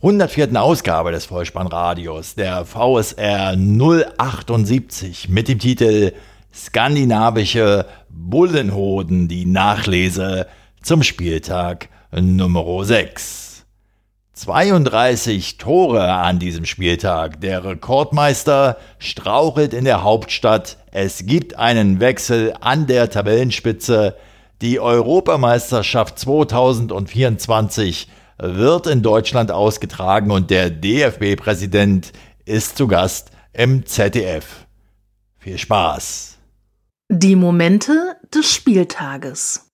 104. Ausgabe des Vollspannradios, der VSR 078 mit dem Titel Skandinavische Bullenhoden, die Nachlese zum Spieltag Nummer 6. 32 Tore an diesem Spieltag. Der Rekordmeister strauchelt in der Hauptstadt. Es gibt einen Wechsel an der Tabellenspitze. Die Europameisterschaft 2024 wird in Deutschland ausgetragen und der DFB-Präsident ist zu Gast im ZDF. Viel Spaß! Die Momente des Spieltages.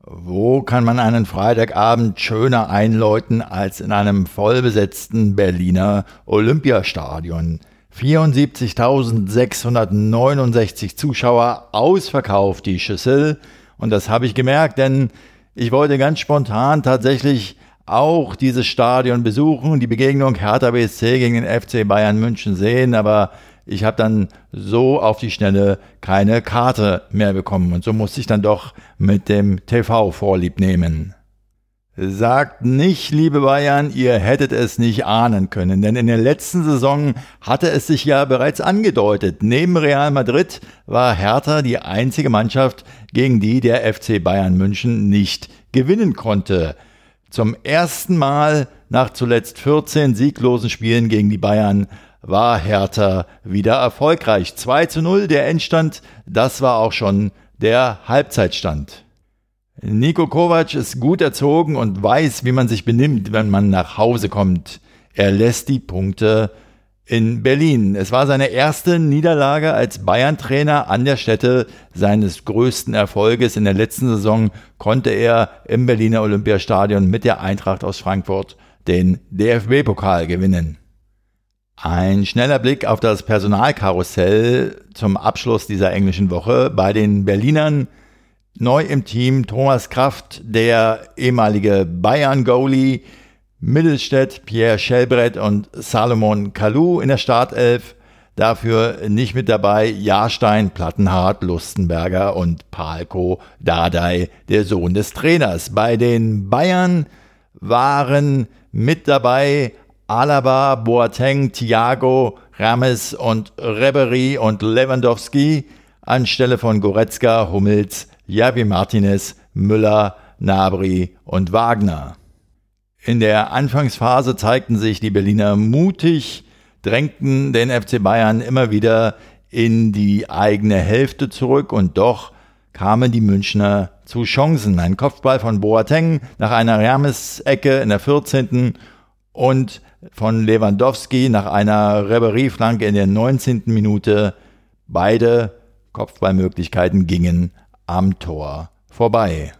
Wo kann man einen Freitagabend schöner einläuten als in einem vollbesetzten Berliner Olympiastadion? 74.669 Zuschauer, ausverkauft die Schüssel. Und das habe ich gemerkt, denn ich wollte ganz spontan tatsächlich auch dieses Stadion besuchen, die Begegnung Hertha BSC gegen den FC Bayern München sehen, aber ich habe dann so auf die Schnelle keine Karte mehr bekommen und so musste ich dann doch mit dem TV Vorlieb nehmen. Sagt nicht, liebe Bayern, ihr hättet es nicht ahnen können, denn in der letzten Saison hatte es sich ja bereits angedeutet. Neben Real Madrid war Hertha die einzige Mannschaft, gegen die der FC Bayern München nicht gewinnen konnte. Zum ersten Mal nach zuletzt 14 sieglosen Spielen gegen die Bayern war Hertha wieder erfolgreich. 2 zu 0 der Endstand, das war auch schon der Halbzeitstand. Nico Kovac ist gut erzogen und weiß, wie man sich benimmt, wenn man nach Hause kommt. Er lässt die Punkte in Berlin. Es war seine erste Niederlage als Bayern-Trainer an der Stätte seines größten Erfolges. In der letzten Saison konnte er im Berliner Olympiastadion mit der Eintracht aus Frankfurt den DFB-Pokal gewinnen. Ein schneller Blick auf das Personalkarussell zum Abschluss dieser englischen Woche bei den Berlinern. Neu im Team Thomas Kraft, der ehemalige Bayern-Goalie, Mittelstädt, Pierre Schellbrett und Salomon Kalou in der Startelf. Dafür nicht mit dabei Jahrstein, Plattenhardt, Lustenberger und Palko Dardai, der Sohn des Trainers. Bei den Bayern waren mit dabei Alaba, Boateng, Thiago, Rames und Rebery und Lewandowski anstelle von Goretzka, Hummels, Javi Martinez, Müller, Nabri und Wagner. In der Anfangsphase zeigten sich die Berliner mutig, drängten den FC Bayern immer wieder in die eigene Hälfte zurück und doch kamen die Münchner zu Chancen. Ein Kopfball von Boateng nach einer Hermes-Ecke in der 14. und von Lewandowski nach einer Reberie-Flanke in der 19. Minute. Beide Kopfballmöglichkeiten gingen am Tor vorbei.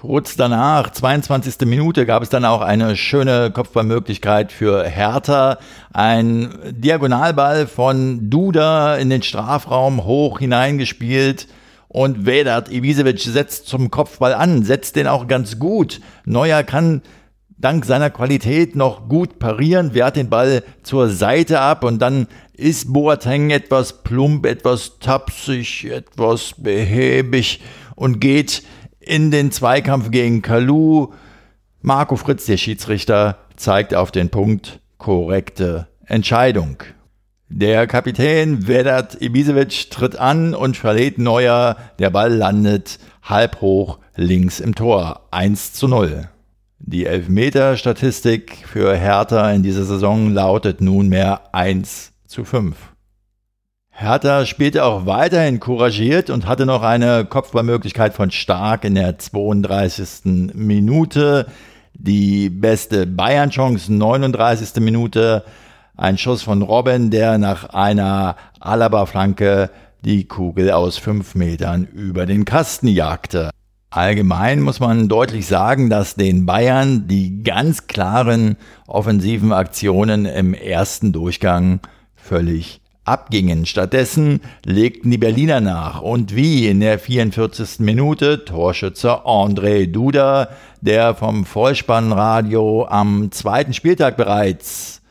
Kurz danach, 22. Minute, gab es dann auch eine schöne Kopfballmöglichkeit für Hertha. Ein Diagonalball von Duda in den Strafraum hoch hineingespielt. Und Vedat Ibisevic setzt zum Kopfball an, setzt den auch ganz gut. Neuer kann dank seiner Qualität noch gut parieren, wehrt den Ball zur Seite ab und dann ist Boateng etwas plump, etwas tapsig, etwas behäbig und geht in den Zweikampf gegen Kalu. Marco Fritz, der Schiedsrichter, zeigt auf den Punkt korrekte Entscheidung. Der Kapitän Vedat Ibisevic tritt an und verlädt Neuer. Der Ball landet halb hoch links im Tor. 1 zu 0. Die Elfmeter-Statistik für Hertha in dieser Saison lautet nunmehr 1 zu 5. Hertha spielte auch weiterhin couragiert und hatte noch eine Kopfballmöglichkeit von Stark in der 32. Minute. Die beste Bayern-Chance, 39. Minute. Ein Schuss von Robben, der nach einer Alaba-Flanke die Kugel aus fünf Metern über den Kasten jagte. Allgemein muss man deutlich sagen, dass den Bayern die ganz klaren offensiven Aktionen im ersten Durchgang völlig abgingen. Stattdessen legten die Berliner nach. Und wie in der 44. Minute Torschützer André Duda, der vom Vollspannradio am zweiten Spieltag bereits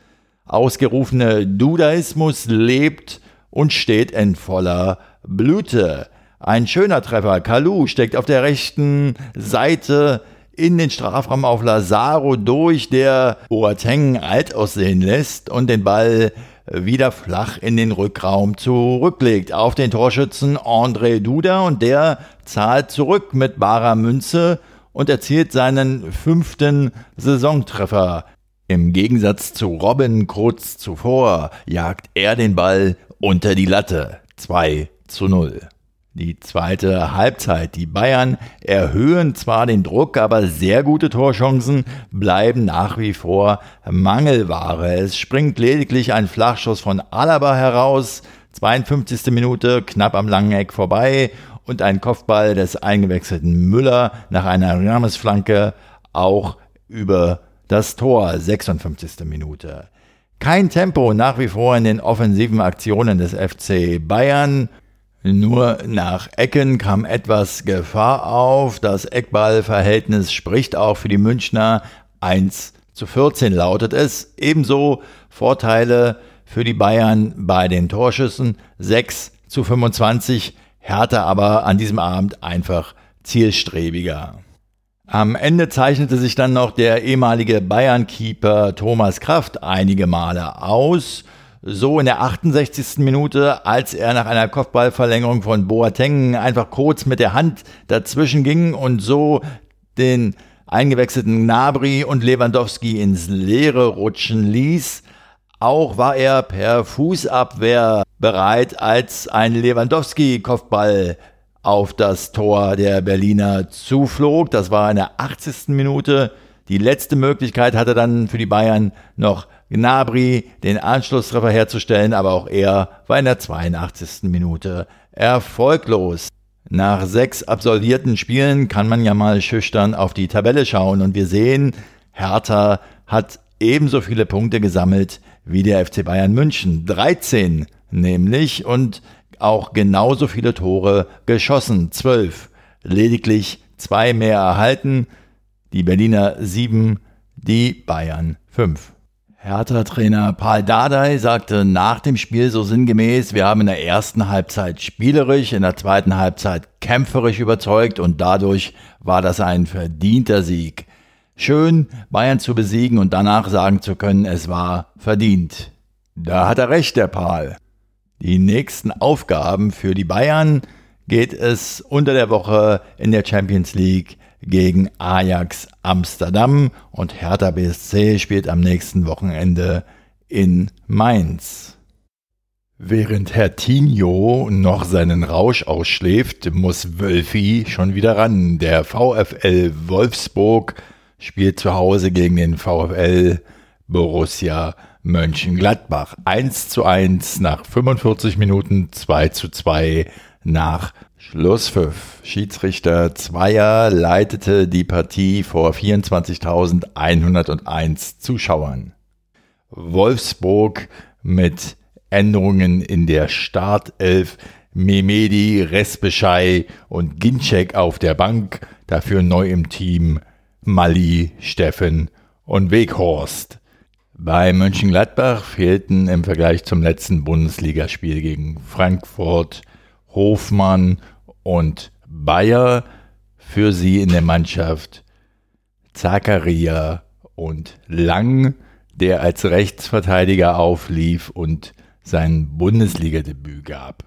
ausgerufene Dudaismus lebt und steht in voller Blüte. Ein schöner Treffer. Kalu steckt auf der rechten Seite in den Strafraum auf Lazaro durch, der Boateng alt aussehen lässt und den Ball wieder flach in den Rückraum zurücklegt. Auf den Torschützen André Duda und der zahlt zurück mit barer Münze und erzielt seinen fünften Saisontreffer. Im Gegensatz zu Robin kurz zuvor jagt er den Ball unter die Latte. 2 zu 0. Die zweite Halbzeit. Die Bayern erhöhen zwar den Druck, aber sehr gute Torchancen bleiben nach wie vor Mangelware. Es springt lediglich ein Flachschuss von Alaba heraus. 52. Minute, knapp am langen Eck vorbei und ein Kopfball des eingewechselten Müller nach einer Ramesflanke auch über das Tor. 56. Minute. Kein Tempo nach wie vor in den offensiven Aktionen des FC Bayern. Nur nach Ecken kam etwas Gefahr auf. Das Eckballverhältnis spricht auch für die Münchner. 1 zu 14 lautet es. Ebenso Vorteile für die Bayern bei den Torschüssen. 6 zu 25. Hertha aber an diesem Abend einfach zielstrebiger. Am Ende zeichnete sich dann noch der ehemalige Bayern-Keeper Thomas Kraft einige Male aus so in der 68. Minute, als er nach einer Kopfballverlängerung von Boateng einfach kurz mit der Hand dazwischen ging und so den eingewechselten Gnabry und Lewandowski ins Leere rutschen ließ. Auch war er per Fußabwehr bereit, als ein Lewandowski-Kopfball auf das Tor der Berliner zuflog. Das war in der 80. Minute. Die letzte Möglichkeit hatte dann für die Bayern noch Gnabry den Anschlusstreffer herzustellen, aber auch er war in der 82. Minute erfolglos. Nach sechs absolvierten Spielen kann man ja mal schüchtern auf die Tabelle schauen und wir sehen, Hertha hat ebenso viele Punkte gesammelt wie der FC Bayern München. 13 nämlich und auch genauso viele Tore geschossen. 12. Lediglich zwei mehr erhalten. Die Berliner 7, die Bayern 5. Hertha-Trainer Paul Dardai sagte nach dem Spiel so sinngemäß, wir haben in der ersten Halbzeit spielerisch, in der zweiten Halbzeit kämpferisch überzeugt und dadurch war das ein verdienter Sieg. Schön, Bayern zu besiegen und danach sagen zu können, es war verdient. Da hat er recht, der Paul. Die nächsten Aufgaben für die Bayern geht es unter der Woche in der Champions League gegen Ajax Amsterdam und Hertha BSC spielt am nächsten Wochenende in Mainz. Während Herr Tinho noch seinen Rausch ausschläft, muss Wölfi schon wieder ran. Der VfL Wolfsburg spielt zu Hause gegen den VfL Borussia Mönchengladbach. 1 zu 1 nach 45 Minuten, 2 zu 2 nach Schlusspfiff. Schiedsrichter Zweier leitete die Partie vor 24.101 Zuschauern. Wolfsburg mit Änderungen in der Startelf. Memedi, Resbeschei und Ginczek auf der Bank. Dafür neu im Team Mali, Steffen und Weghorst. Bei Mönchengladbach fehlten im Vergleich zum letzten Bundesligaspiel gegen Frankfurt Hofmann und Bayer für sie in der Mannschaft Zakaria und Lang, der als Rechtsverteidiger auflief und sein Bundesligadebüt gab.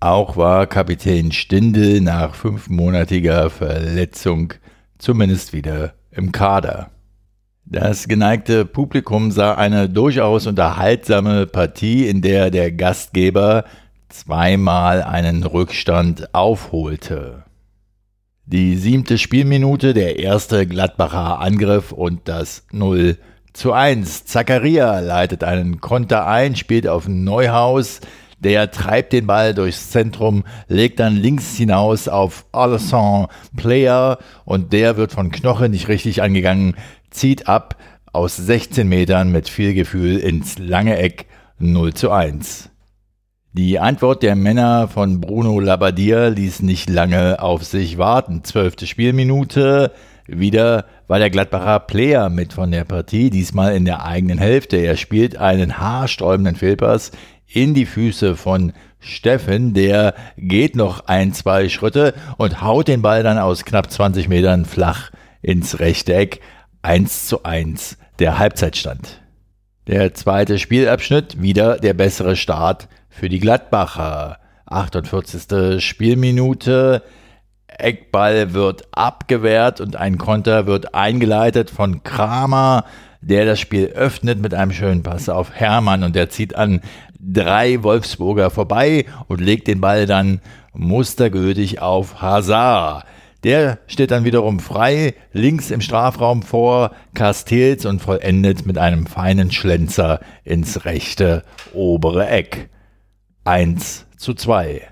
Auch war Kapitän Stindl nach fünfmonatiger Verletzung zumindest wieder im Kader. Das geneigte Publikum sah eine durchaus unterhaltsame Partie, in der der Gastgeber zweimal einen Rückstand aufholte. Die siebte Spielminute, der erste Gladbacher Angriff und das 0 zu 1. Zakaria leitet einen Konter ein, spielt auf Neuhaus, Der treibt den Ball durchs Zentrum, legt dann links hinaus auf Alessandro Player und der wird von Knoche nicht richtig angegangen, zieht ab aus 16 Metern mit viel Gefühl ins lange Eck 0 zu 1. Die Antwort der Männer von Bruno Labbadia ließ nicht lange auf sich warten. Zwölfte Spielminute. Wieder war der Gladbacher Player mit von der Partie, diesmal in der eigenen Hälfte. Er spielt einen haarsträubenden Fehlpass in die Füße von Steffen. Der geht noch ein, zwei Schritte und haut den Ball dann aus knapp 20 Metern flach ins rechte Eck. 1 zu 1 der Halbzeitstand. Der zweite Spielabschnitt, wieder der bessere Start für die Gladbacher. 48. Spielminute. Eckball wird abgewehrt und ein Konter wird eingeleitet von Kramer, der das Spiel öffnet mit einem schönen Pass auf Hermann und der zieht an drei Wolfsburger vorbei und legt den Ball dann mustergültig auf Hazard. Der steht dann wiederum frei, links im Strafraum vor Castells und vollendet mit einem feinen Schlenzer ins rechte obere Eck. 1 zu 2.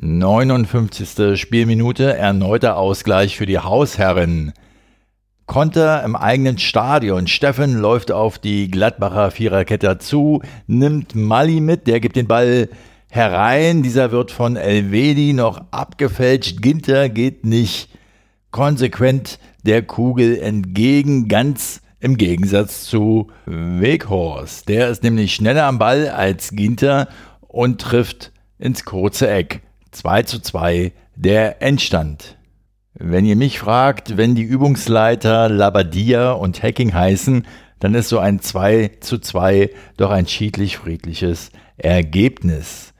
59. Spielminute, erneuter Ausgleich für die Hausherren. Konter im eigenen Stadion. Steffen läuft auf die Gladbacher Viererkette zu, nimmt Mali mit, der gibt den Ball herein. Dieser wird von Elvedi noch abgefälscht. Ginter geht nicht konsequent der Kugel entgegen, ganz im Gegensatz zu Weghorst. Der ist nämlich schneller am Ball als Ginter und trifft ins kurze Eck. 2 zu 2 der Endstand. Wenn ihr mich fragt, wenn die Übungsleiter Labadia und Hacking heißen, dann ist so ein 2 zu 2 doch ein schiedlich-friedliches Ergebnis.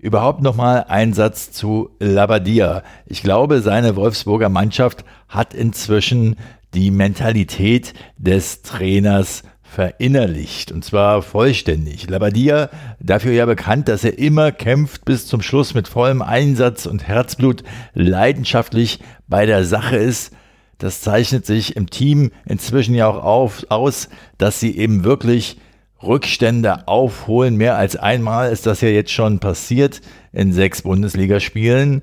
Überhaupt nochmal ein Satz zu Labadia. Ich glaube, seine Wolfsburger Mannschaft hat inzwischen die Mentalität des Trainers verinnerlicht und zwar vollständig. Labadia, dafür ja bekannt, dass er immer kämpft bis zum Schluss mit vollem Einsatz und Herzblut, leidenschaftlich bei der Sache ist. Das zeichnet sich im Team inzwischen ja auch auf, aus, dass sie eben wirklich Rückstände aufholen. Mehr als einmal ist das ja jetzt schon passiert in sechs Bundesligaspielen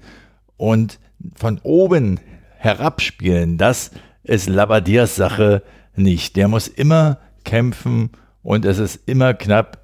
und von oben herabspielen, das ist Labadias Sache nicht. Der muss immer kämpfen und es ist immer knapp.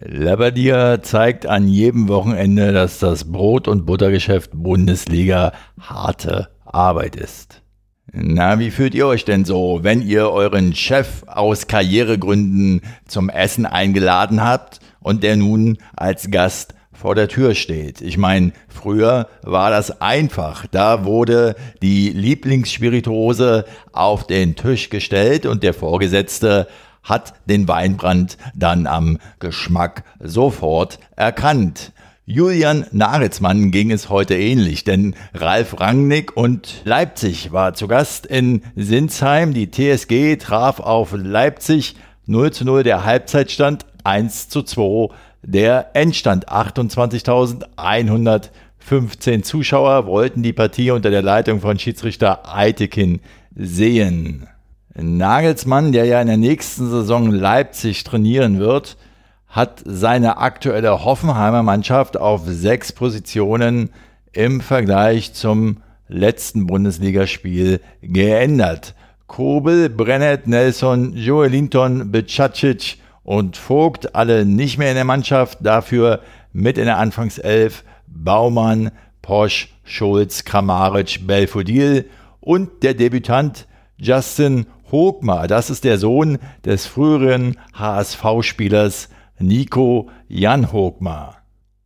Labadia zeigt an jedem Wochenende, dass das Brot- und Buttergeschäft Bundesliga harte Arbeit ist. Na, wie fühlt ihr euch denn so, wenn ihr euren Chef aus Karrieregründen zum Essen eingeladen habt und der nun als Gast vor der Tür steht. Ich meine, früher war das einfach. Da wurde die Lieblingsspirituose auf den Tisch gestellt und der Vorgesetzte hat den Weinbrand dann am Geschmack sofort erkannt. Julian Nagelsmann ging es heute ähnlich, denn Ralf Rangnick und Leipzig war zu Gast in Sinsheim. Die TSG traf auf Leipzig 0 zu 0 der Halbzeitstand 1 zu 2 der Endstand 28.115 Zuschauer wollten die Partie unter der Leitung von Schiedsrichter Eitekin sehen. Nagelsmann, der ja in der nächsten Saison Leipzig trainieren wird, hat seine aktuelle Hoffenheimer Mannschaft auf sechs Positionen im Vergleich zum letzten Bundesligaspiel geändert. Kobel, Brennett, Nelson, Joelinton, Becacic und Vogt, alle nicht mehr in der Mannschaft, dafür mit in der Anfangself Baumann, Posch, Schulz, Kramaric, Belfodil und der Debütant Justin Hogmar. Das ist der Sohn des früheren HSV-Spielers Nico Jan Hogmar.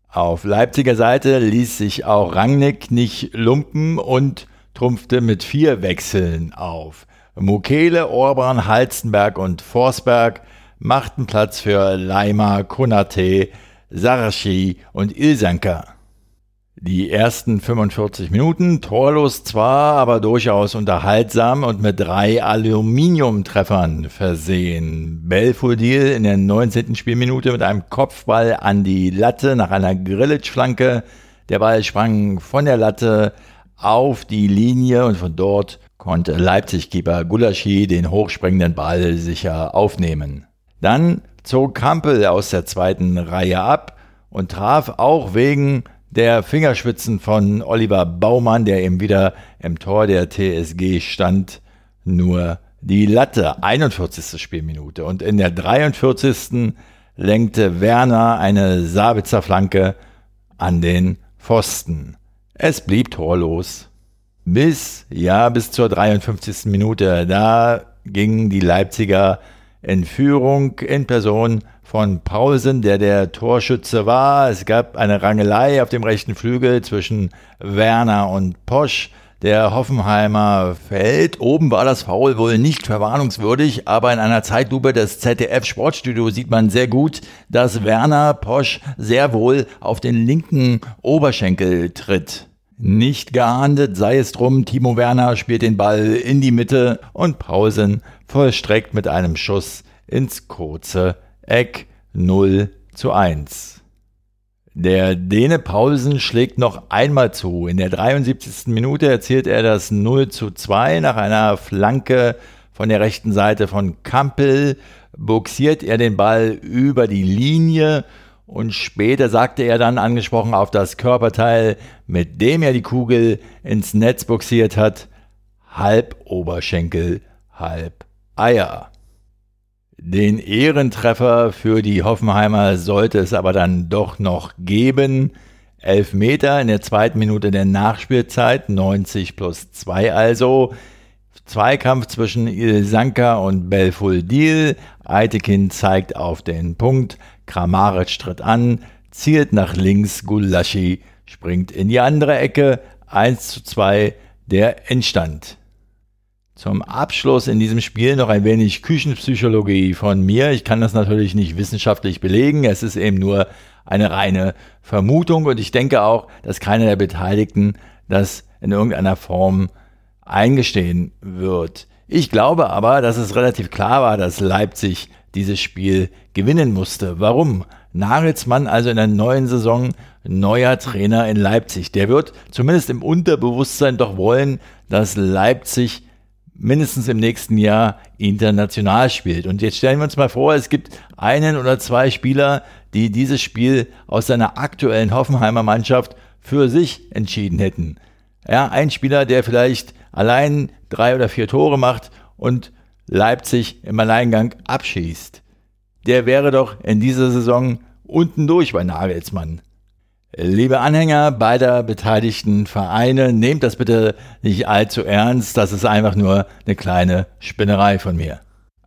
Auf Leipziger Seite ließ sich auch Rangnick nicht lumpen und trumpfte mit vier Wechseln auf. Mukele, Orban, Halzenberg und Forsberg machten Platz für Laima, Konate, Sarashi und Ilsanka. Die ersten 45 Minuten torlos zwar, aber durchaus unterhaltsam und mit drei Aluminiumtreffern versehen. Belfodil in der 19. Spielminute mit einem Kopfball an die Latte nach einer Grillitsch-Flanke. Der Ball sprang von der Latte auf die Linie und von dort konnte Leipzig-Keeper Gulaschi den hochspringenden Ball sicher aufnehmen. Dann zog Kampel aus der zweiten Reihe ab und traf auch wegen der Fingerspitzen von Oliver Baumann, der eben wieder im Tor der TSG stand, nur die Latte. 41. Spielminute. Und in der 43. lenkte Werner eine Sabitzer Flanke an den Pfosten. Es blieb torlos. Bis, ja, bis zur 53. Minute. Da gingen die Leipziger in Führung in Person von Paulsen, der der Torschütze war. Es gab eine Rangelei auf dem rechten Flügel zwischen Werner und Posch. Der Hoffenheimer fällt. Oben war das Foul wohl nicht verwarnungswürdig, aber in einer Zeitlupe des ZDF Sportstudio sieht man sehr gut, dass Werner Posch sehr wohl auf den linken Oberschenkel tritt. Nicht geahndet sei es drum, Timo Werner spielt den Ball in die Mitte und Pausen vollstreckt mit einem Schuss ins kurze Eck 0 zu 1. Der Däne Paulsen schlägt noch einmal zu. In der 73. Minute erzielt er das 0 zu 2 nach einer Flanke von der rechten Seite von Kampel. Buxiert er den Ball über die Linie und später sagte er dann, angesprochen auf das Körperteil, mit dem er die Kugel ins Netz boxiert hat, halb Oberschenkel, halb Eier. Den Ehrentreffer für die Hoffenheimer sollte es aber dann doch noch geben. Elf Meter in der zweiten Minute der Nachspielzeit, 90 plus 2 also. Zweikampf zwischen Ilsanka und Belfodil. Eitekin zeigt auf den Punkt. Kramaric tritt an, zielt nach links, Gulaschi springt in die andere Ecke, 1 zu 2 der Endstand. Zum Abschluss in diesem Spiel noch ein wenig Küchenpsychologie von mir. Ich kann das natürlich nicht wissenschaftlich belegen, es ist eben nur eine reine Vermutung und ich denke auch, dass keiner der Beteiligten das in irgendeiner Form eingestehen wird. Ich glaube aber, dass es relativ klar war, dass Leipzig dieses Spiel gewinnen musste. Warum? Nagelsmann also in der neuen Saison neuer Trainer in Leipzig. Der wird zumindest im Unterbewusstsein doch wollen, dass Leipzig mindestens im nächsten Jahr international spielt. Und jetzt stellen wir uns mal vor, es gibt einen oder zwei Spieler, die dieses Spiel aus seiner aktuellen Hoffenheimer Mannschaft für sich entschieden hätten. Ja, ein Spieler, der vielleicht allein drei oder vier Tore macht und Leipzig im Alleingang abschießt. Der wäre doch in dieser Saison unten durch bei Nagelsmann. Liebe Anhänger beider beteiligten Vereine, nehmt das bitte nicht allzu ernst, das ist einfach nur eine kleine Spinnerei von mir.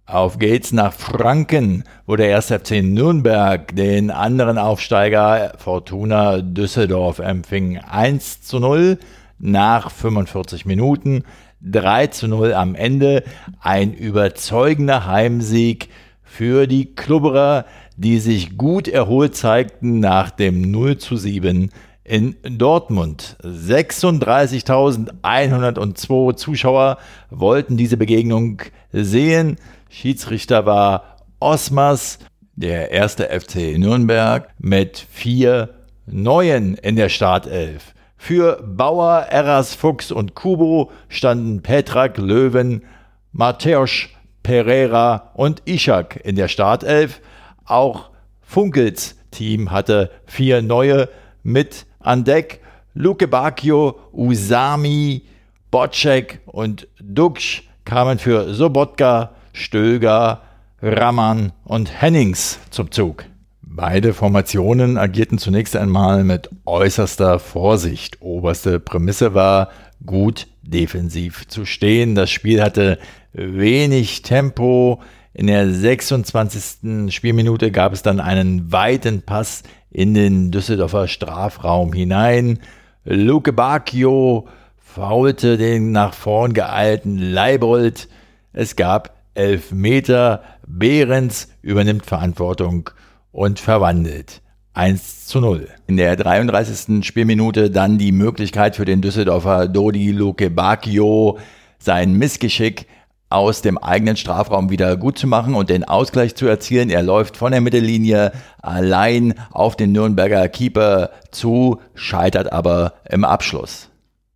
Auf geht's nach Franken, wo der 1. FC Nürnberg den anderen Aufsteiger Fortuna Düsseldorf empfing. 1 zu 0 nach 45 Minuten. 3 zu 0 am Ende. Ein überzeugender Heimsieg für die Klubberer, die sich gut erholt zeigten nach dem 0 zu 7 in Dortmund. 36.102 Zuschauer wollten diese Begegnung sehen. Schiedsrichter war Osmas, der erste FC Nürnberg, mit vier Neuen in der Startelf. Für Bauer, Eras, Fuchs und Kubo standen Petrak, Löwen, Mateusz, Pereira und Ishak in der Startelf. Auch Funkels Team hatte vier neue mit an Deck. Luke Bacchio, Usami, Bocek und Duksch kamen für Sobotka, Stöger, Raman und Hennings zum Zug. Beide Formationen agierten zunächst einmal mit äußerster Vorsicht. Oberste Prämisse war, gut defensiv zu stehen. Das Spiel hatte wenig Tempo. In der 26. Spielminute gab es dann einen weiten Pass in den Düsseldorfer Strafraum hinein. Luke Bacchio faulte den nach vorn geeilten Leibold. Es gab elf Meter. Behrens übernimmt Verantwortung und verwandelt. 1 zu 0. In der 33. Spielminute dann die Möglichkeit für den Düsseldorfer Dodi Luke Bacchio, sein Missgeschick aus dem eigenen Strafraum wieder gut zu machen und den Ausgleich zu erzielen. Er läuft von der Mittellinie allein auf den Nürnberger Keeper zu, scheitert aber im Abschluss.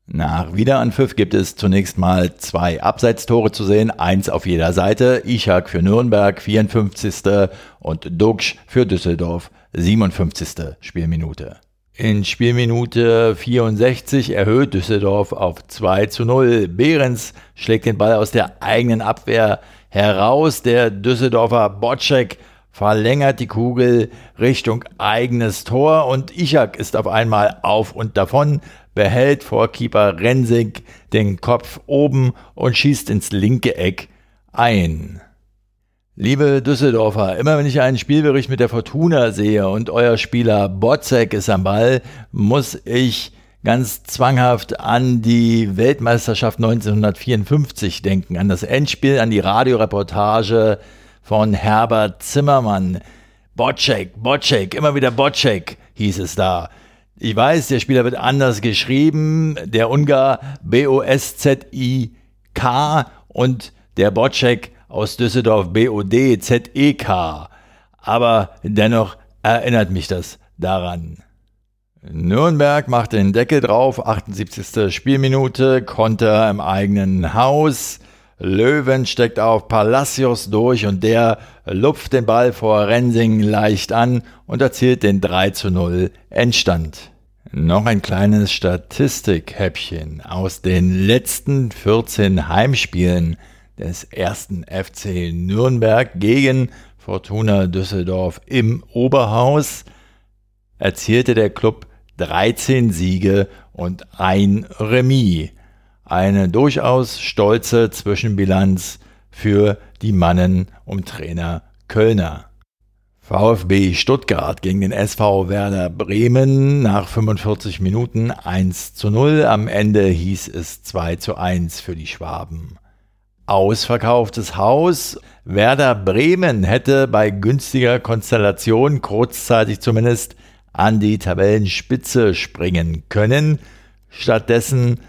Nach Wiederanpfiff gibt es zunächst mal zwei Abseitstore zu sehen, eins auf jeder Seite. Ischak für Nürnberg 54. und Duksch für Düsseldorf 57. Spielminute. In Spielminute 64 erhöht Düsseldorf auf 2 zu 0. Behrens schlägt den Ball aus der eigenen Abwehr heraus. Der Düsseldorfer Bocek verlängert die Kugel Richtung eigenes Tor und Ischak ist auf einmal auf und davon, behält vor Keeper Rensig den Kopf oben und schießt ins linke Eck ein. Liebe Düsseldorfer, immer wenn ich einen Spielbericht mit der Fortuna sehe und euer Spieler Botzek ist am Ball, muss ich ganz zwanghaft an die Weltmeisterschaft 1954 denken, an das Endspiel, an die Radioreportage von Herbert Zimmermann. Bocek, Bocek, immer wieder Bocek hieß es da. Ich weiß, der Spieler wird anders geschrieben, der Ungar B-O-S-Z-I-K und der Bocek aus Düsseldorf B-O-D-Z-E-K. Aber dennoch erinnert mich das daran. Nürnberg macht den Deckel drauf, 78. Spielminute, Konter im eigenen Haus. Löwen steckt auf Palacios durch und der lupft den Ball vor Rensing leicht an und erzielt den 3 zu 0 Endstand. Noch ein kleines Statistikhäppchen aus den letzten 14 Heimspielen des ersten FC Nürnberg gegen Fortuna Düsseldorf im Oberhaus erzielte der Club 13 Siege und ein Remis eine durchaus stolze Zwischenbilanz für die Mannen um Trainer Kölner. VfB Stuttgart gegen den SV Werder Bremen nach 45 Minuten 1 zu 0. Am Ende hieß es 2 zu 1 für die Schwaben. Ausverkauftes Haus. Werder Bremen hätte bei günstiger Konstellation kurzzeitig zumindest an die Tabellenspitze springen können. Stattdessen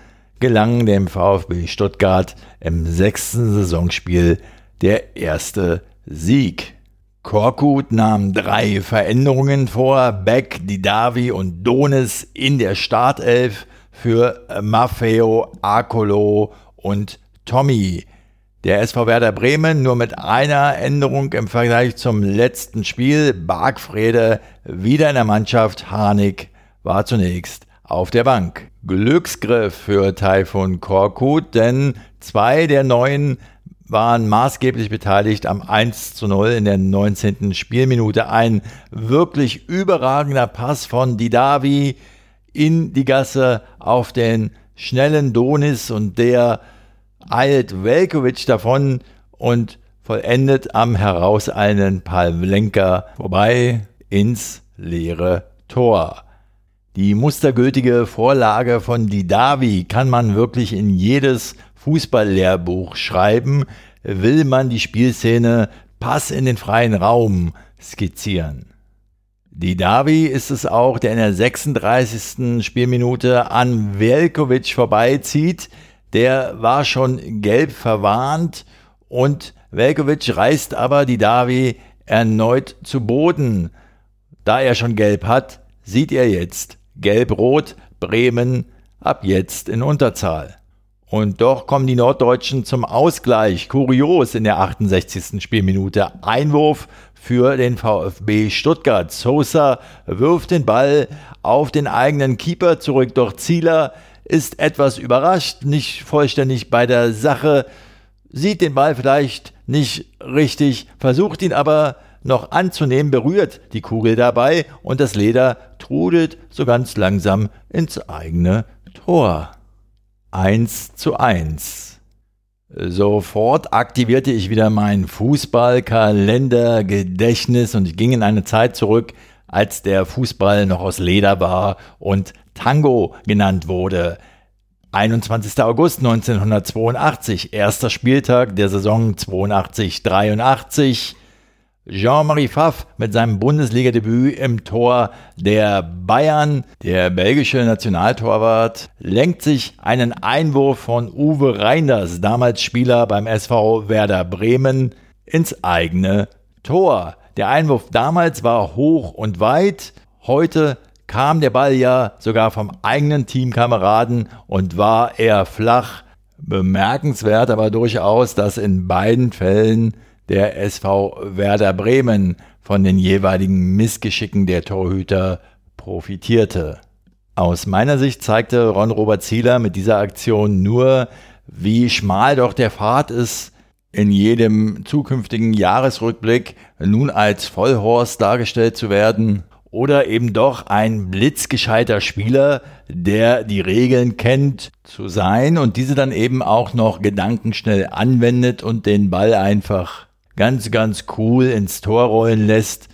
gelang dem VfB Stuttgart im sechsten Saisonspiel der erste Sieg. Korkut nahm drei Veränderungen vor, Beck, Didavi und Donis in der Startelf für Maffeo, Akolo und Tommy. Der SV Werder Bremen nur mit einer Änderung im Vergleich zum letzten Spiel. Bargfrede wieder in der Mannschaft, Harnik war zunächst auf der Bank. Glücksgriff für Taifun Korkut, denn zwei der neuen waren maßgeblich beteiligt am 1 zu 0 in der 19. Spielminute. Ein wirklich überragender Pass von Didavi in die Gasse auf den schnellen Donis und der eilt Velkovic davon und vollendet am herauseilenden Pavlenka vorbei ins leere Tor. Die mustergültige Vorlage von Didavi kann man wirklich in jedes Fußballlehrbuch schreiben, will man die Spielszene Pass in den freien Raum skizzieren. Didavi ist es auch, der in der 36. Spielminute an Velkovic vorbeizieht. Der war schon gelb verwarnt und Velkovic reißt aber Didavi erneut zu Boden. Da er schon gelb hat, sieht er jetzt Gelb-Rot, Bremen ab jetzt in Unterzahl. Und doch kommen die Norddeutschen zum Ausgleich. Kurios in der 68. Spielminute. Einwurf für den VfB Stuttgart. Sosa wirft den Ball auf den eigenen Keeper zurück, doch Zieler ist etwas überrascht, nicht vollständig bei der Sache, sieht den Ball vielleicht nicht richtig, versucht ihn aber noch anzunehmen, berührt die Kugel dabei und das Leder trudelt so ganz langsam ins eigene Tor. Eins zu eins. Sofort aktivierte ich wieder mein Fußballkalender-Gedächtnis und ich ging in eine Zeit zurück, als der Fußball noch aus Leder war und Tango genannt wurde. 21. August 1982, erster Spieltag der Saison 82-83. Jean-Marie Pfaff mit seinem Bundesligadebüt im Tor der Bayern. Der belgische Nationaltorwart lenkt sich einen Einwurf von Uwe Reinders, damals Spieler beim SV Werder Bremen, ins eigene Tor. Der Einwurf damals war hoch und weit, heute kam der Ball ja sogar vom eigenen Teamkameraden und war eher flach. Bemerkenswert aber durchaus, dass in beiden Fällen der SV Werder Bremen von den jeweiligen Missgeschicken der Torhüter profitierte. Aus meiner Sicht zeigte Ron-Robert Zieler mit dieser Aktion nur, wie schmal doch der Pfad ist, in jedem zukünftigen Jahresrückblick nun als Vollhorst dargestellt zu werden oder eben doch ein blitzgescheiter Spieler, der die Regeln kennt, zu sein und diese dann eben auch noch gedankenschnell anwendet und den Ball einfach ganz, ganz cool ins Tor rollen lässt,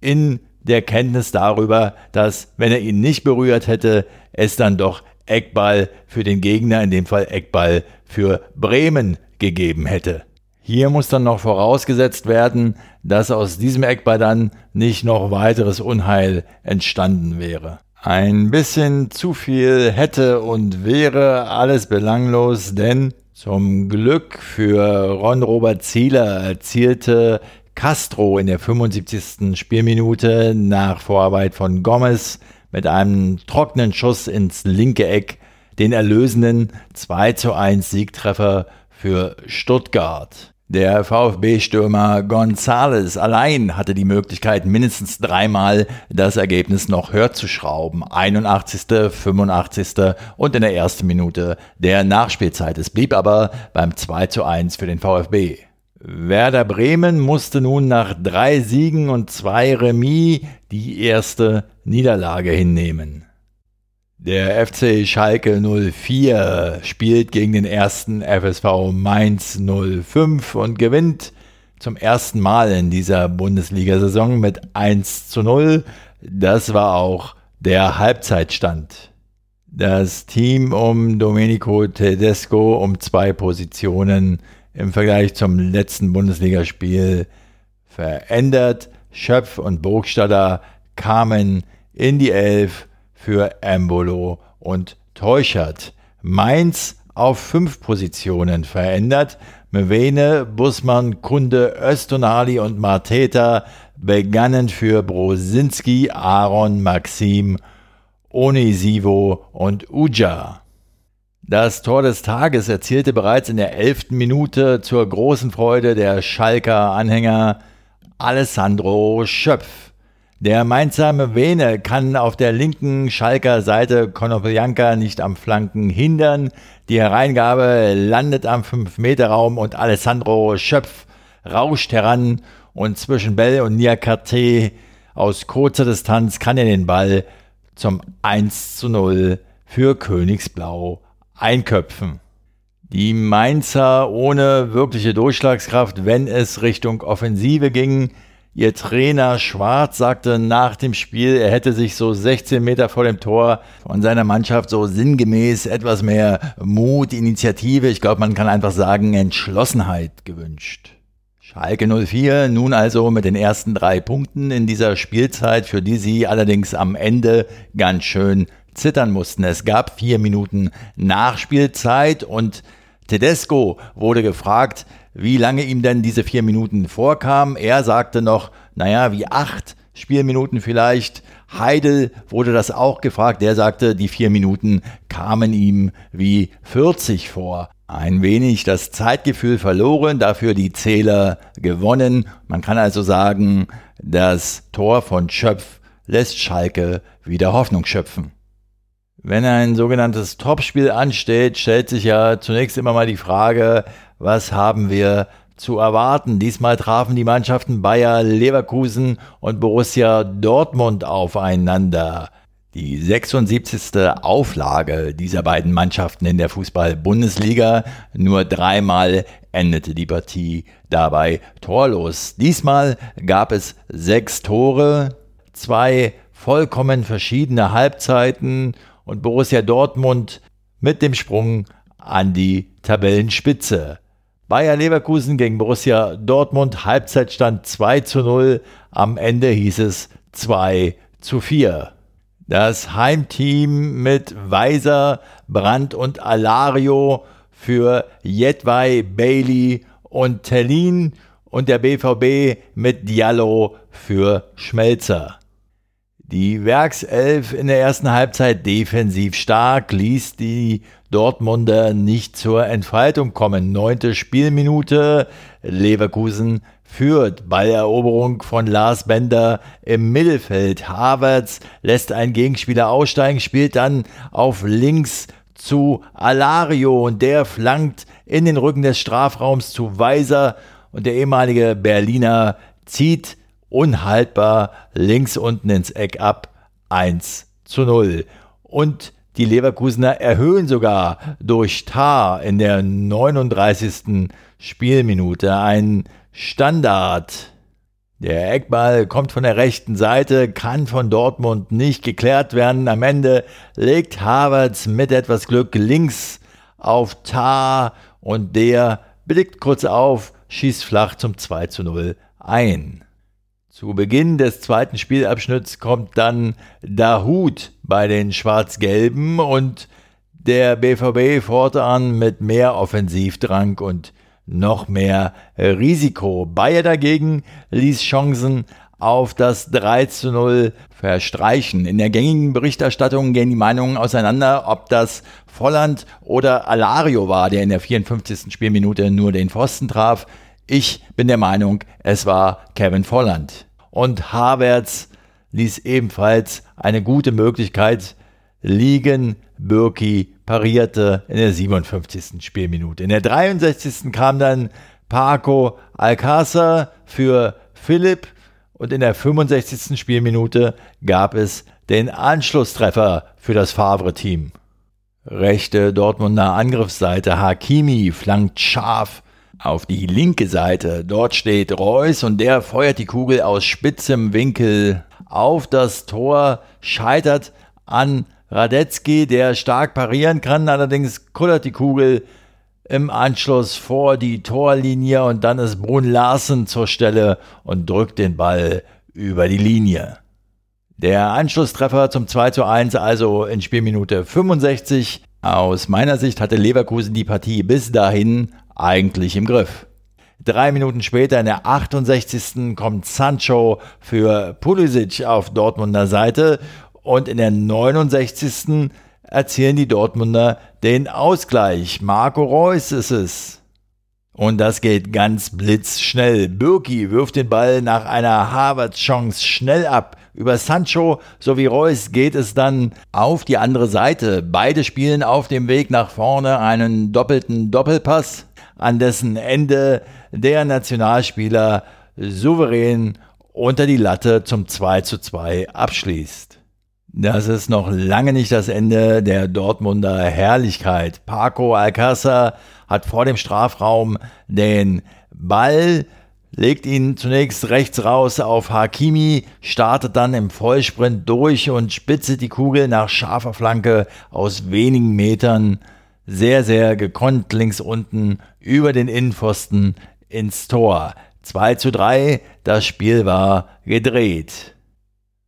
in der Kenntnis darüber, dass, wenn er ihn nicht berührt hätte, es dann doch Eckball für den Gegner, in dem Fall Eckball für Bremen gegeben hätte. Hier muss dann noch vorausgesetzt werden, dass aus diesem Eckball dann nicht noch weiteres Unheil entstanden wäre. Ein bisschen zu viel hätte und wäre alles belanglos, denn zum Glück für Ron-Robert Zieler erzielte Castro in der 75. Spielminute nach Vorarbeit von Gomez mit einem trockenen Schuss ins linke Eck den erlösenden 2 zu 1 Siegtreffer für Stuttgart. Der VfB-Stürmer Gonzales allein hatte die Möglichkeit, mindestens dreimal das Ergebnis noch höher zu schrauben. 81., 85. und in der ersten Minute der Nachspielzeit. Es blieb aber beim 2 zu 1 für den VfB. Werder Bremen musste nun nach drei Siegen und zwei Remis die erste Niederlage hinnehmen. Der FC Schalke 04 spielt gegen den ersten FSV Mainz 05 und gewinnt zum ersten Mal in dieser Bundesliga-Saison mit 1 zu 0. Das war auch der Halbzeitstand. Das Team um Domenico Tedesco um zwei Positionen im Vergleich zum letzten Bundesligaspiel verändert. Schöpf und Burgstaller kamen in die Elf für Embolo und Teuchert. Mainz auf fünf Positionen verändert. Mewene, Bussmann, Kunde, Östonali und Marteta begannen für Brosinski, Aaron, Maxim, Onisivo und Uja. Das Tor des Tages erzielte bereits in der elften Minute zur großen Freude der Schalker Anhänger Alessandro Schöpf. Der Mainzer Vene kann auf der linken Schalker Seite Konoplyanka nicht am Flanken hindern. Die Hereingabe landet am 5-Meter-Raum und Alessandro Schöpf rauscht heran und zwischen Bell und Niakate aus kurzer Distanz kann er den Ball zum 1 zu 0 für Königsblau einköpfen. Die Mainzer ohne wirkliche Durchschlagskraft, wenn es Richtung Offensive ging, Ihr Trainer Schwarz sagte nach dem Spiel, er hätte sich so 16 Meter vor dem Tor von seiner Mannschaft so sinngemäß etwas mehr Mut, Initiative, ich glaube, man kann einfach sagen Entschlossenheit gewünscht. Schalke 04 nun also mit den ersten drei Punkten in dieser Spielzeit, für die sie allerdings am Ende ganz schön zittern mussten. Es gab vier Minuten Nachspielzeit und Tedesco wurde gefragt, wie lange ihm denn diese vier Minuten vorkamen. Er sagte noch, naja, wie acht Spielminuten vielleicht. Heidel wurde das auch gefragt. Der sagte, die vier Minuten kamen ihm wie 40 vor. Ein wenig das Zeitgefühl verloren, dafür die Zähler gewonnen. Man kann also sagen, das Tor von Schöpf lässt Schalke wieder Hoffnung schöpfen. Wenn ein sogenanntes Topspiel ansteht, stellt sich ja zunächst immer mal die Frage, was haben wir zu erwarten? Diesmal trafen die Mannschaften Bayer Leverkusen und Borussia Dortmund aufeinander. Die 76. Auflage dieser beiden Mannschaften in der Fußball-Bundesliga. Nur dreimal endete die Partie dabei torlos. Diesmal gab es sechs Tore, zwei vollkommen verschiedene Halbzeiten und Borussia Dortmund mit dem Sprung an die Tabellenspitze. Bayer Leverkusen gegen Borussia Dortmund, Halbzeitstand 2 zu 0, am Ende hieß es 2 zu 4. Das Heimteam mit Weiser, Brandt und Alario für Jedwai, Bailey und Tellin und der BVB mit Diallo für Schmelzer. Die Werkself in der ersten Halbzeit defensiv stark, ließ die Dortmunder nicht zur Entfaltung kommen. Neunte Spielminute, Leverkusen führt. Balleroberung von Lars Bender im Mittelfeld. Havertz lässt einen Gegenspieler aussteigen, spielt dann auf links zu Alario und der flankt in den Rücken des Strafraums zu Weiser und der ehemalige Berliner zieht unhaltbar links unten ins Eck ab 1 zu 0. Und die Leverkusener erhöhen sogar durch Tar in der 39. Spielminute ein Standard. Der Eckball kommt von der rechten Seite, kann von Dortmund nicht geklärt werden. Am Ende legt Havertz mit etwas Glück links auf Tar und der blickt kurz auf, schießt flach zum 2 zu 0 ein. Zu Beginn des zweiten Spielabschnitts kommt dann Dahut bei den Schwarz-Gelben und der BVB fortan mit mehr Offensivdrang und noch mehr Risiko. Bayer dagegen ließ Chancen auf das 3 zu 0 verstreichen. In der gängigen Berichterstattung gehen die Meinungen auseinander, ob das Volland oder Alario war, der in der 54. Spielminute nur den Pfosten traf. Ich bin der Meinung, es war Kevin Volland. Und Havertz ließ ebenfalls eine gute Möglichkeit liegen. Birki parierte in der 57. Spielminute. In der 63. kam dann Paco Alcázar für Philipp und in der 65. Spielminute gab es den Anschlusstreffer für das Favre-Team. Rechte Dortmunder Angriffsseite Hakimi flankt scharf auf die linke Seite. Dort steht Reus und der feuert die Kugel aus spitzem Winkel auf das Tor, scheitert an Radetzky, der stark parieren kann, allerdings kullert die Kugel im Anschluss vor die Torlinie und dann ist Brun Larsen zur Stelle und drückt den Ball über die Linie. Der Anschlusstreffer zum 2 zu 1 also in Spielminute 65. Aus meiner Sicht hatte Leverkusen die Partie bis dahin eigentlich im Griff. Drei Minuten später in der 68. kommt Sancho für Pulisic auf Dortmunder Seite und in der 69. erzielen die Dortmunder den Ausgleich. Marco Reus ist es. Und das geht ganz blitzschnell. Birki wirft den Ball nach einer Harvard-Chance schnell ab. Über Sancho sowie Reus geht es dann auf die andere Seite. Beide spielen auf dem Weg nach vorne einen doppelten Doppelpass, an dessen Ende der Nationalspieler souverän unter die Latte zum 2 zu 2 abschließt. Das ist noch lange nicht das Ende der Dortmunder Herrlichkeit. Paco Alcázar hat vor dem Strafraum den Ball, legt ihn zunächst rechts raus auf Hakimi, startet dann im Vollsprint durch und spitzet die Kugel nach scharfer Flanke aus wenigen Metern sehr, sehr gekonnt links unten über den Innenpfosten ins Tor. 2 zu 3, das Spiel war gedreht.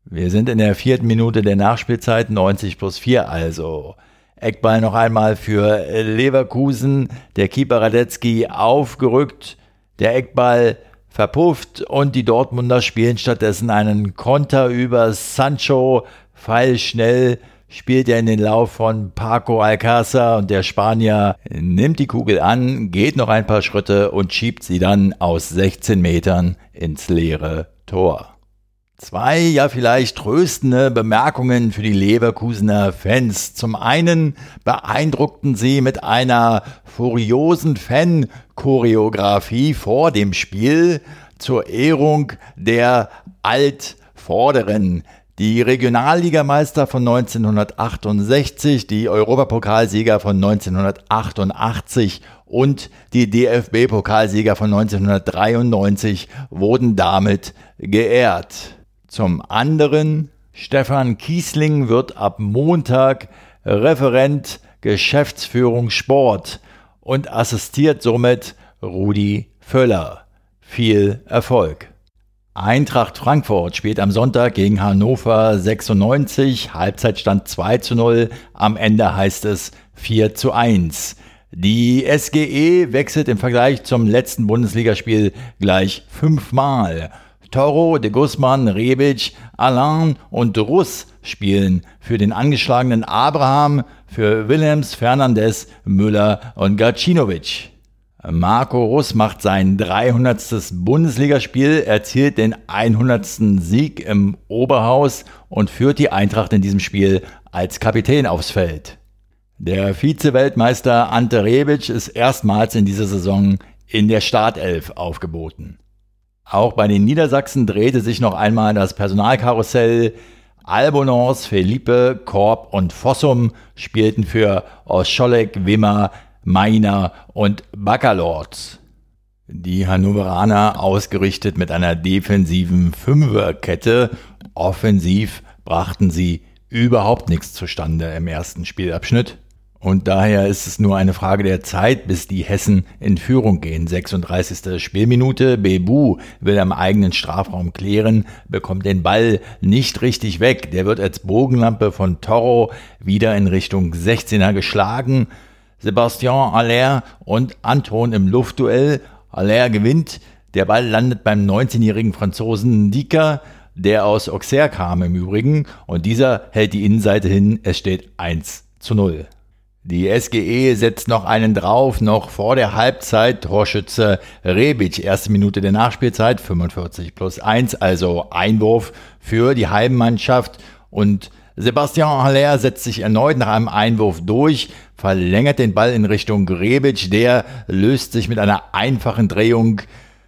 Wir sind in der vierten Minute der Nachspielzeit, 90 plus 4 also. Eckball noch einmal für Leverkusen, der Keeper Radetzky aufgerückt, der Eckball verpufft und die Dortmunder spielen stattdessen einen Konter über Sancho, pfeilschnell spielt er in den Lauf von Paco Alcázar und der Spanier nimmt die Kugel an, geht noch ein paar Schritte und schiebt sie dann aus 16 Metern ins leere Tor. Zwei ja vielleicht tröstende Bemerkungen für die Leverkusener Fans. Zum einen beeindruckten sie mit einer furiosen Fan-Choreografie vor dem Spiel zur Ehrung der Altvorderen. Die Regionalligameister von 1968, die Europapokalsieger von 1988 und die DFB-Pokalsieger von 1993 wurden damit geehrt. Zum anderen, Stefan Kiesling wird ab Montag Referent Geschäftsführung Sport und assistiert somit Rudi Völler. Viel Erfolg! Eintracht Frankfurt spielt am Sonntag gegen Hannover 96, Halbzeitstand 2 zu 0, am Ende heißt es 4 zu 1. Die SGE wechselt im Vergleich zum letzten Bundesligaspiel gleich fünfmal. Toro, de Guzman, Rebic, Alain und Russ spielen für den angeschlagenen Abraham, für Willems, Fernandes, Müller und Gacinovic. Marco Russ macht sein 300. Bundesligaspiel, erzielt den 100. Sieg im Oberhaus und führt die Eintracht in diesem Spiel als Kapitän aufs Feld. Der Vize-Weltmeister Ante Rebic ist erstmals in dieser Saison in der Startelf aufgeboten. Auch bei den Niedersachsen drehte sich noch einmal das Personalkarussell. Albonors, Felipe, Korb und Fossum spielten für Oscholek, Wimmer, Meiner und Baccalords. Die Hannoveraner ausgerichtet mit einer defensiven Fünferkette. Offensiv brachten sie überhaupt nichts zustande im ersten Spielabschnitt. Und daher ist es nur eine Frage der Zeit, bis die Hessen in Führung gehen. 36. Spielminute. Bebu will am eigenen Strafraum klären, bekommt den Ball nicht richtig weg. Der wird als Bogenlampe von Toro wieder in Richtung 16er geschlagen. Sebastian Aller und Anton im Luftduell. Aller gewinnt. Der Ball landet beim 19-jährigen Franzosen Dicker, der aus Auxerre kam im Übrigen. Und dieser hält die Innenseite hin. Es steht 1 zu 0. Die SGE setzt noch einen drauf, noch vor der Halbzeit. Torschütze Rebic, erste Minute der Nachspielzeit, 45 plus 1, also Einwurf für die Heimmannschaft. Und Sebastian Haller setzt sich erneut nach einem Einwurf durch, verlängert den Ball in Richtung Rebic. Der löst sich mit einer einfachen Drehung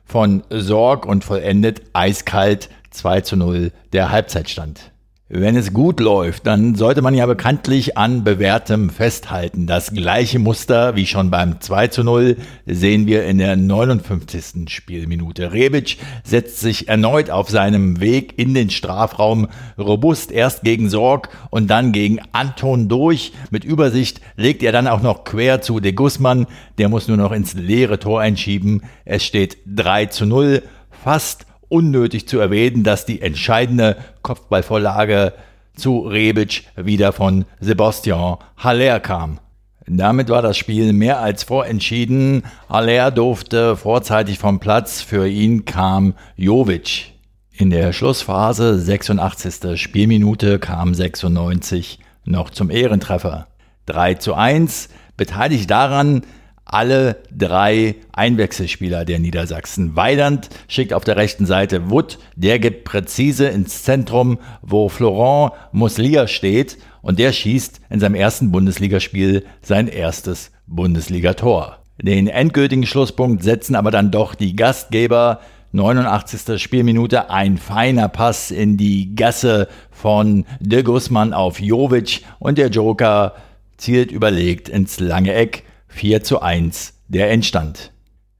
von Sorg und vollendet eiskalt 2 zu 0 der Halbzeitstand. Wenn es gut läuft, dann sollte man ja bekanntlich an bewährtem festhalten. Das gleiche Muster wie schon beim 2 zu 0 sehen wir in der 59. Spielminute. Rebic setzt sich erneut auf seinem Weg in den Strafraum robust erst gegen Sorg und dann gegen Anton durch. Mit Übersicht legt er dann auch noch quer zu de Guzman. Der muss nur noch ins leere Tor einschieben. Es steht 3 zu 0. Fast unnötig zu erwähnen, dass die entscheidende Kopfballvorlage zu Rebic wieder von Sebastian Haller kam. Damit war das Spiel mehr als vorentschieden. Haller durfte vorzeitig vom Platz. Für ihn kam Jovic. In der Schlussphase, 86. Spielminute, kam 96 noch zum Ehrentreffer. 3 zu 1. Beteiligt daran alle drei Einwechselspieler der Niedersachsen. Weidand schickt auf der rechten Seite Wood, der gibt präzise ins Zentrum, wo Florent Muslia steht und der schießt in seinem ersten Bundesligaspiel sein erstes Bundesligator. Den endgültigen Schlusspunkt setzen aber dann doch die Gastgeber. 89. Spielminute ein feiner Pass in die Gasse von de Guzman auf Jovic und der Joker zielt überlegt ins lange Eck 4 zu 1 der Endstand.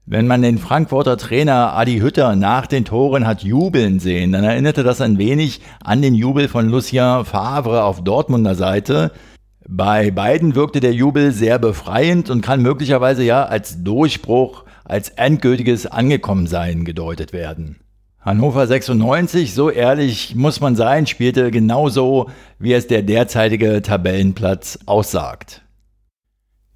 Wenn man den Frankfurter Trainer Adi Hütter nach den Toren hat jubeln sehen, dann erinnerte das ein wenig an den Jubel von Lucien Favre auf Dortmunder Seite. Bei beiden wirkte der Jubel sehr befreiend und kann möglicherweise ja als Durchbruch, als endgültiges Angekommensein gedeutet werden. Hannover 96, so ehrlich muss man sein, spielte genauso, wie es der derzeitige Tabellenplatz aussagt.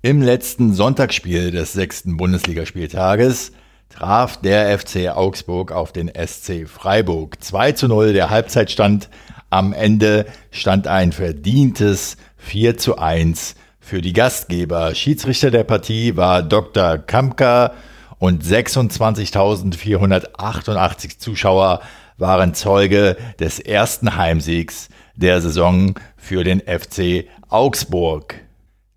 Im letzten Sonntagsspiel des sechsten Bundesligaspieltages traf der FC Augsburg auf den SC Freiburg. 2 zu 0 der Halbzeitstand. Am Ende stand ein verdientes 4 zu 1 für die Gastgeber. Schiedsrichter der Partie war Dr. Kamka und 26.488 Zuschauer waren Zeuge des ersten Heimsiegs der Saison für den FC Augsburg.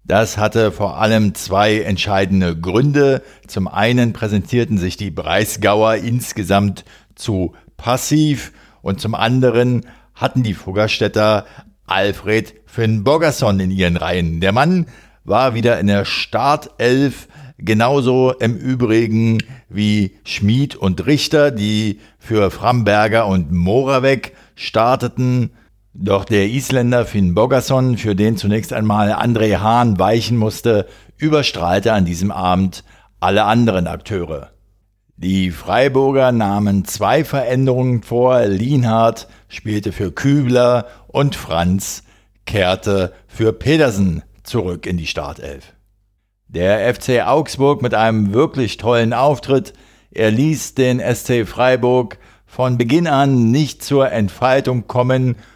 Das hatte vor allem zwei entscheidende Gründe. Zum einen präsentierten sich die Breisgauer insgesamt zu passiv und zum anderen hatten die Fuggerstädter Alfred Finn Borgerson in ihren Reihen. Der Mann war wieder in der Startelf, genauso im Übrigen wie Schmid und Richter, die für Framberger und Moravec starteten. Doch der Isländer Finn Bogason, für den zunächst einmal André Hahn weichen musste, überstrahlte an diesem Abend alle anderen Akteure. Die Freiburger nahmen zwei Veränderungen vor. Lienhardt spielte für Kübler und Franz kehrte für Pedersen zurück in die Startelf. Der FC Augsburg mit einem wirklich tollen Auftritt. Er ließ den SC Freiburg von Beginn an nicht zur Entfaltung kommen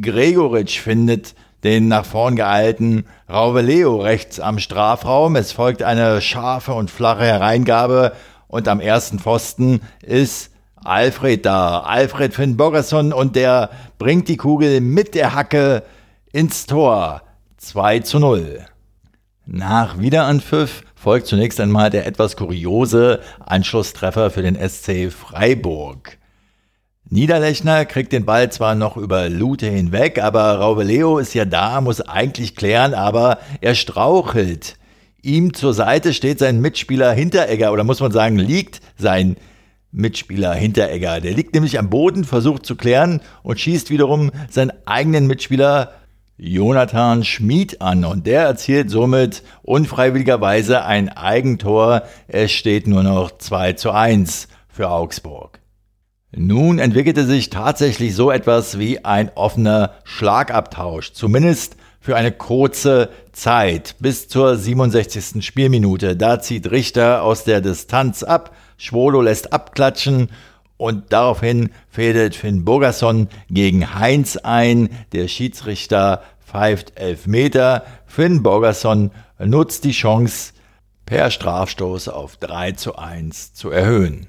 Gregoritsch findet den nach vorn geeilten Rauveleo rechts am Strafraum. Es folgt eine scharfe und flache Hereingabe und am ersten Pfosten ist Alfred da. Alfred Finn Bogerson und der bringt die Kugel mit der Hacke ins Tor. 2 zu 0. Nach Wiederanpfiff folgt zunächst einmal der etwas kuriose Anschlusstreffer für den SC Freiburg. Niederlechner kriegt den Ball zwar noch über Lute hinweg, aber Raubeleo ist ja da, muss eigentlich klären, aber er strauchelt. Ihm zur Seite steht sein Mitspieler Hinteregger, oder muss man sagen, liegt sein Mitspieler Hinteregger. Der liegt nämlich am Boden, versucht zu klären und schießt wiederum seinen eigenen Mitspieler Jonathan Schmid an und der erzielt somit unfreiwilligerweise ein Eigentor. Es steht nur noch 2 zu 1 für Augsburg. Nun entwickelte sich tatsächlich so etwas wie ein offener Schlagabtausch, zumindest für eine kurze Zeit, bis zur 67. Spielminute. Da zieht Richter aus der Distanz ab, Schwolo lässt abklatschen und daraufhin fädelt Finn Burgerson gegen Heinz ein. Der Schiedsrichter pfeift Elfmeter. Finn Burgerson nutzt die Chance, per Strafstoß auf 3 zu 1 zu erhöhen.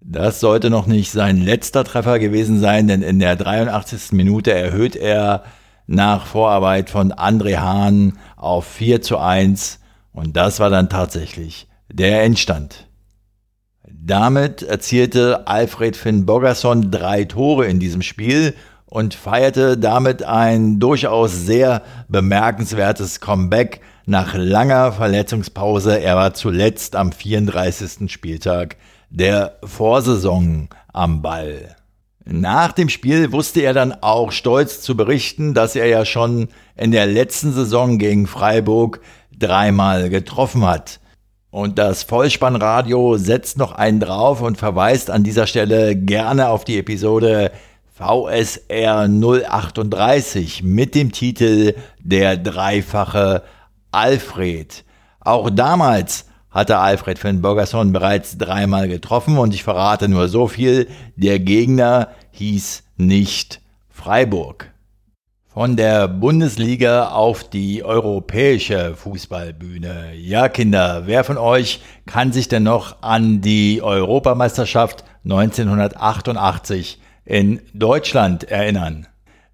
Das sollte noch nicht sein letzter Treffer gewesen sein, denn in der 83. Minute erhöht er nach Vorarbeit von André Hahn auf 4 zu 1 und das war dann tatsächlich der Endstand. Damit erzielte Alfred Finn Bogerson drei Tore in diesem Spiel und feierte damit ein durchaus sehr bemerkenswertes Comeback nach langer Verletzungspause. Er war zuletzt am 34. Spieltag der Vorsaison am Ball. Nach dem Spiel wusste er dann auch stolz zu berichten, dass er ja schon in der letzten Saison gegen Freiburg dreimal getroffen hat. Und das Vollspannradio setzt noch einen drauf und verweist an dieser Stelle gerne auf die Episode VSR 038 mit dem Titel Der dreifache Alfred. Auch damals hatte Alfred Finn Burgerson bereits dreimal getroffen und ich verrate nur so viel, der Gegner hieß nicht Freiburg. Von der Bundesliga auf die europäische Fußballbühne. Ja, Kinder, wer von euch kann sich denn noch an die Europameisterschaft 1988 in Deutschland erinnern?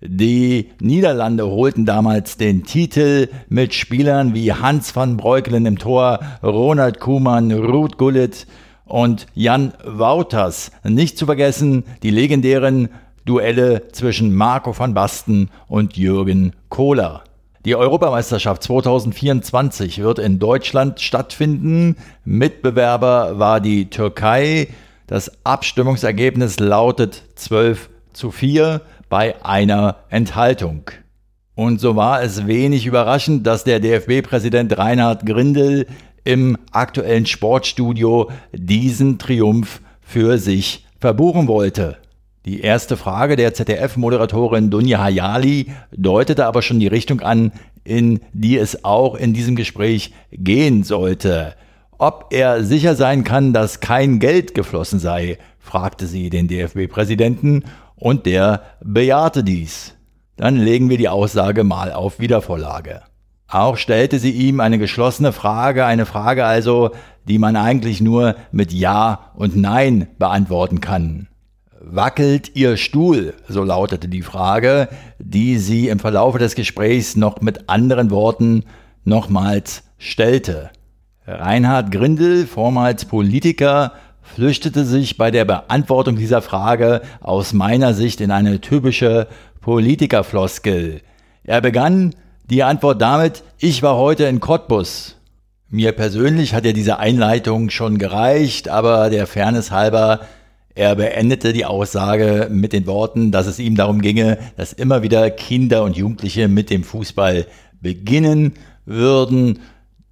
Die Niederlande holten damals den Titel mit Spielern wie Hans van Breukelen im Tor, Ronald Kuhmann, Ruud Gullit und Jan Wouters. Nicht zu vergessen die legendären Duelle zwischen Marco van Basten und Jürgen Kohler. Die Europameisterschaft 2024 wird in Deutschland stattfinden. Mitbewerber war die Türkei. Das Abstimmungsergebnis lautet 12 zu 4 bei einer Enthaltung. Und so war es wenig überraschend, dass der DFB-Präsident Reinhard Grindel im aktuellen Sportstudio diesen Triumph für sich verbuchen wollte. Die erste Frage der ZDF-Moderatorin Dunja Hayali deutete aber schon die Richtung an, in die es auch in diesem Gespräch gehen sollte. Ob er sicher sein kann, dass kein Geld geflossen sei, fragte sie den DFB-Präsidenten und der bejahte dies. Dann legen wir die Aussage mal auf Wiedervorlage. Auch stellte sie ihm eine geschlossene Frage, eine Frage also, die man eigentlich nur mit Ja und Nein beantworten kann. Wackelt Ihr Stuhl? So lautete die Frage, die sie im Verlaufe des Gesprächs noch mit anderen Worten nochmals stellte. Reinhard Grindel, vormals Politiker, flüchtete sich bei der Beantwortung dieser Frage aus meiner Sicht in eine typische Politikerfloskel. Er begann die Antwort damit, ich war heute in Cottbus. Mir persönlich hat ja diese Einleitung schon gereicht, aber der Fairness halber Er beendete die Aussage mit den Worten, dass es ihm darum ginge, dass immer wieder Kinder und Jugendliche mit dem Fußball beginnen würden.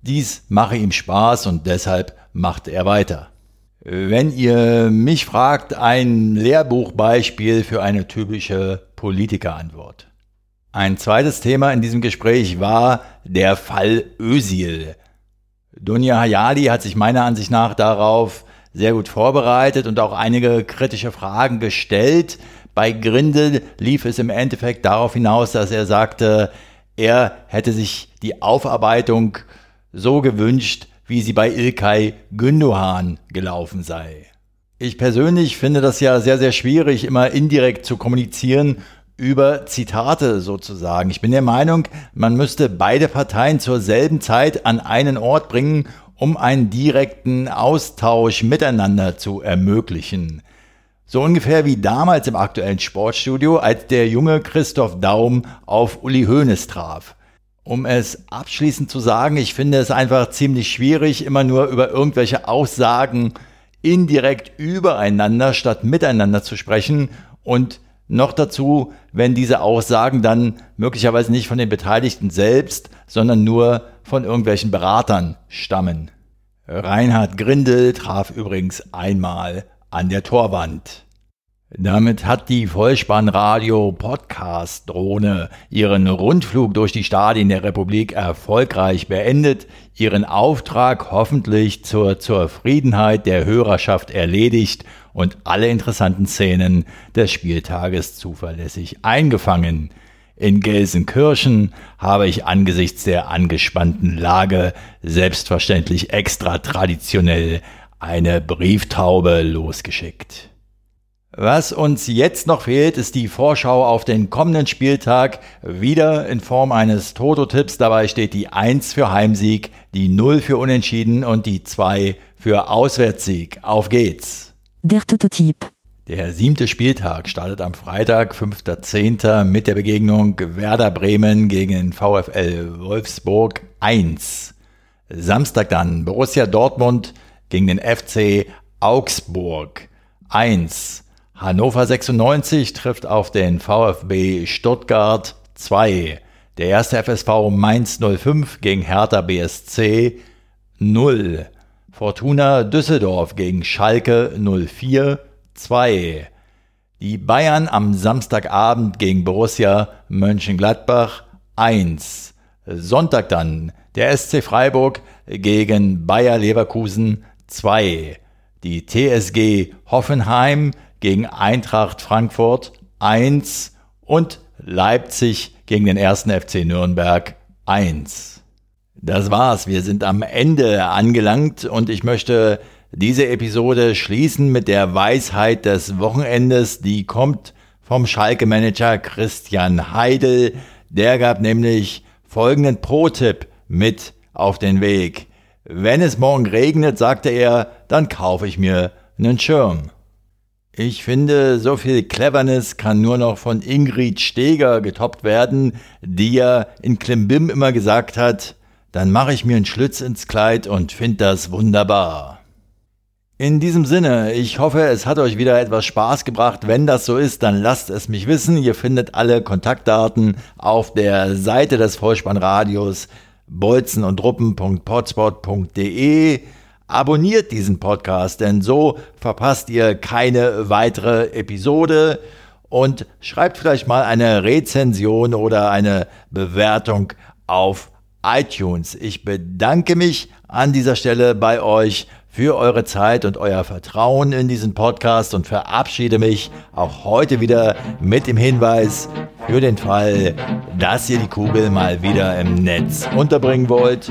Dies mache ihm Spaß und deshalb macht er weiter. Wenn ihr mich fragt, ein Lehrbuchbeispiel für eine typische Politikerantwort. Ein zweites Thema in diesem Gespräch war der Fall Özil. Dunja Hayali hat sich meiner Ansicht nach darauf sehr gut vorbereitet und auch einige kritische Fragen gestellt. Bei Grindel lief es im Endeffekt darauf hinaus, dass er sagte, er hätte sich die Aufarbeitung so gewünscht, wie sie bei Ilkay Gündoğan gelaufen sei. Ich persönlich finde das ja sehr, sehr schwierig, immer indirekt zu kommunizieren über Zitate sozusagen. Ich bin der Meinung, man müsste beide Parteien zur selben Zeit an einen Ort bringen um einen direkten Austausch miteinander zu ermöglichen. So ungefähr wie damals im aktuellen Sportstudio, als der junge Christoph Daum auf Uli Hoeneß traf. Um es abschließend zu sagen, ich finde es einfach ziemlich schwierig, immer nur über irgendwelche Aussagen indirekt übereinander statt miteinander zu sprechen und noch dazu, wenn diese Aussagen dann möglicherweise nicht von den Beteiligten selbst, sondern nur von irgendwelchen Beratern stammen. Reinhard Grindel traf übrigens einmal an der Torwand. Damit hat die Vollspannradio Podcast Drohne ihren Rundflug durch die Stadien der Republik erfolgreich beendet, ihren Auftrag hoffentlich zur Zufriedenheit der Hörerschaft erledigt und alle interessanten Szenen des Spieltages zuverlässig eingefangen. In Gelsenkirchen habe ich angesichts der angespannten Lage selbstverständlich extra traditionell eine Brieftaube losgeschickt. Was uns jetzt noch fehlt, ist die Vorschau auf den kommenden Spieltag, wieder in Form eines Toto-Tipps. Dabei steht die 1 für Heimsieg, die 0 für Unentschieden und die 2 für Auswärtssieg. Auf geht's! Der Toto-Tipp. Der siebte Spieltag startet am Freitag, 5.10. mit der Begegnung Werder Bremen gegen VfL Wolfsburg 1. Samstag dann Borussia Dortmund gegen den FC Augsburg 1. Hannover 96 trifft auf den VfB Stuttgart 2. Der erste FSV Mainz 05 gegen Hertha BSC 0. Fortuna Düsseldorf gegen Schalke 04 2. Die Bayern am Samstagabend gegen Borussia Mönchengladbach 1. Sonntag dann der SC Freiburg gegen Bayer Leverkusen 2. Die TSG Hoffenheim gegen Eintracht Frankfurt 1 und Leipzig gegen den ersten FC Nürnberg 1. Das war's, wir sind am Ende angelangt und ich möchte diese Episode schließen mit der Weisheit des Wochenendes, die kommt vom Schalke-Manager Christian Heidel. Der gab nämlich folgenden Pro-Tipp mit auf den Weg. Wenn es morgen regnet, sagte er, dann kaufe ich mir einen Schirm. Ich finde, so viel Cleverness kann nur noch von Ingrid Steger getoppt werden, die ja in Klimbim immer gesagt hat, dann mache ich mir einen Schlitz ins Kleid und finde das wunderbar. In diesem Sinne, ich hoffe, es hat euch wieder etwas Spaß gebracht. Wenn das so ist, dann lasst es mich wissen. Ihr findet alle Kontaktdaten auf der Seite des Vollspannradios bolzen und Abonniert diesen Podcast, denn so verpasst ihr keine weitere Episode und schreibt vielleicht mal eine Rezension oder eine Bewertung auf iTunes. Ich bedanke mich an dieser Stelle bei euch für eure Zeit und euer Vertrauen in diesen Podcast und verabschiede mich auch heute wieder mit dem Hinweis für den Fall, dass ihr die Kugel mal wieder im Netz unterbringen wollt.